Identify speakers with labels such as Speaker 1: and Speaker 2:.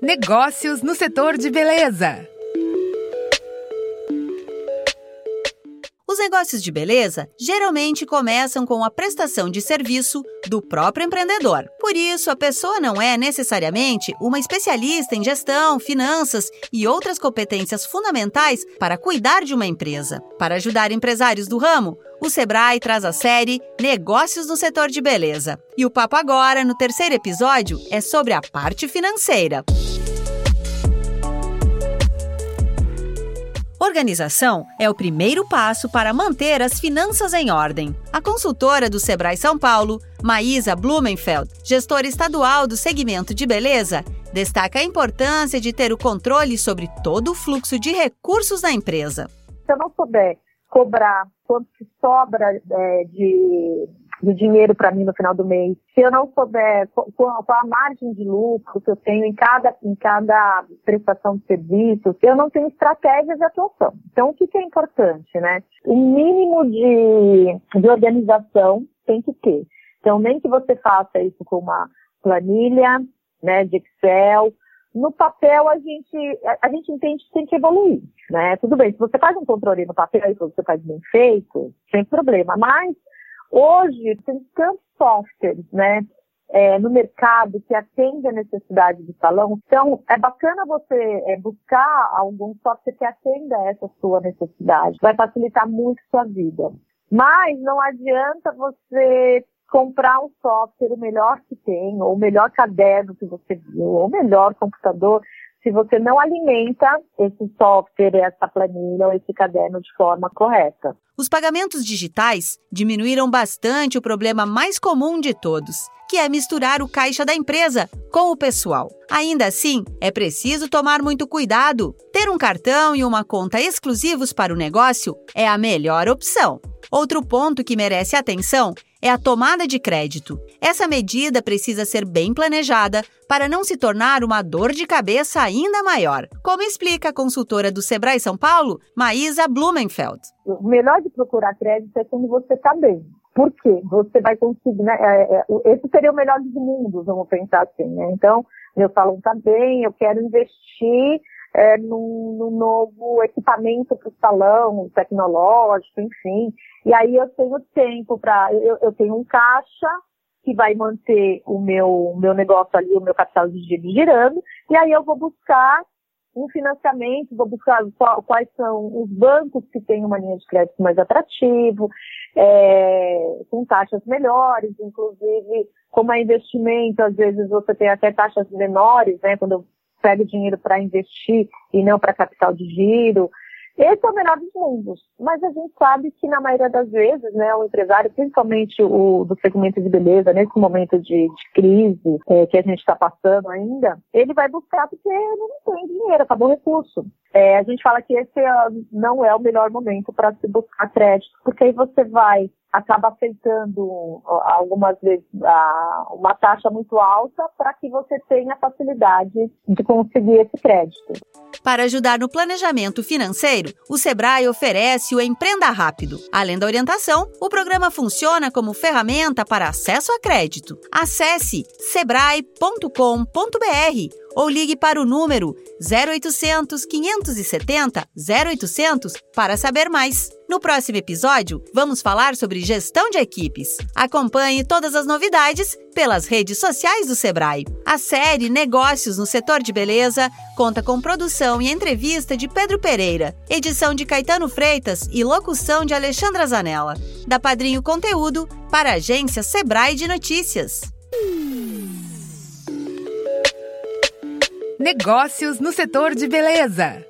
Speaker 1: Negócios no setor de beleza.
Speaker 2: Os negócios de beleza geralmente começam com a prestação de serviço do próprio empreendedor. Por isso, a pessoa não é necessariamente uma especialista em gestão, finanças e outras competências fundamentais para cuidar de uma empresa. Para ajudar empresários do ramo, o Sebrae traz a série Negócios no Setor de Beleza. E o papo agora, no terceiro episódio, é sobre a parte financeira. Organização é o primeiro passo para manter as finanças em ordem. A consultora do Sebrae São Paulo, Maísa Blumenfeld, gestora estadual do segmento de beleza, destaca a importância de ter o controle sobre todo o fluxo de recursos da empresa.
Speaker 3: Se eu não souber cobrar quanto que sobra é, de de dinheiro para mim no final do mês, se eu não souber qual, a margem de lucro que eu tenho em cada, em cada prestação de serviço, eu não tenho estratégias de atuação. Então, o que, que é importante, né? O mínimo de, de organização tem que ter. Então, nem que você faça isso com uma planilha, né, de Excel, no papel a gente, a, gente entende que tem que evoluir, né? Tudo bem, se você faz um controle no papel e você faz bem feito, sem problema, mas Hoje, tem tantos softwares, né? É, no mercado que atende a necessidade do salão. Então, é bacana você é, buscar algum software que atenda a essa sua necessidade. Vai facilitar muito sua vida. Mas não adianta você comprar um software o melhor que tem, ou o melhor caderno que você viu, ou o melhor computador, se você não alimenta esse software, essa planilha ou esse caderno de forma correta.
Speaker 2: Os pagamentos digitais diminuíram bastante o problema mais comum de todos, que é misturar o caixa da empresa com o pessoal. Ainda assim, é preciso tomar muito cuidado. Ter um cartão e uma conta exclusivos para o negócio é a melhor opção. Outro ponto que merece atenção é a tomada de crédito. Essa medida precisa ser bem planejada para não se tornar uma dor de cabeça ainda maior, como explica a consultora do Sebrae São Paulo, Maísa Blumenfeld.
Speaker 3: O melhor de procurar crédito é quando você está bem. Por quê? Você vai conseguir, né? É, é, esse seria o melhor dos mundos, vamos pensar assim, né? Então, meu salão está bem, eu quero investir é, num, num novo equipamento para o salão, tecnológico, enfim. E aí eu tenho tempo para. Eu, eu, tenho um caixa que vai manter o meu, meu negócio ali, o meu capital de giro girando, e aí eu vou buscar um financiamento, vou buscar quais são os bancos que têm uma linha de crédito mais atrativo, é, com taxas melhores, inclusive, como é investimento, às vezes você tem até taxas menores, né, quando eu pego dinheiro para investir e não para capital de giro. Esse é o melhor dos mundos. Mas a gente sabe que, na maioria das vezes, né, o empresário, principalmente o do segmento de beleza, nesse momento de, de crise é, que a gente está passando ainda, ele vai buscar porque não tem dinheiro, acabou o recurso. É, a gente fala que esse é, não é o melhor momento para se buscar crédito, porque aí você vai acaba aceitando algumas vezes uma taxa muito alta para que você tenha facilidade de conseguir esse crédito.
Speaker 2: Para ajudar no planejamento financeiro, o Sebrae oferece o Empreenda Rápido. Além da orientação, o programa funciona como ferramenta para acesso a crédito. Acesse sebrae.com.br ou ligue para o número 0800 570 0800 para saber mais. No próximo episódio, vamos falar sobre gestão de equipes. Acompanhe todas as novidades pelas redes sociais do Sebrae. A série Negócios no Setor de Beleza conta com produção e entrevista de Pedro Pereira, edição de Caetano Freitas e locução de Alexandra Zanella. Da Padrinho Conteúdo para a agência Sebrae de Notícias.
Speaker 1: Negócios no setor de beleza.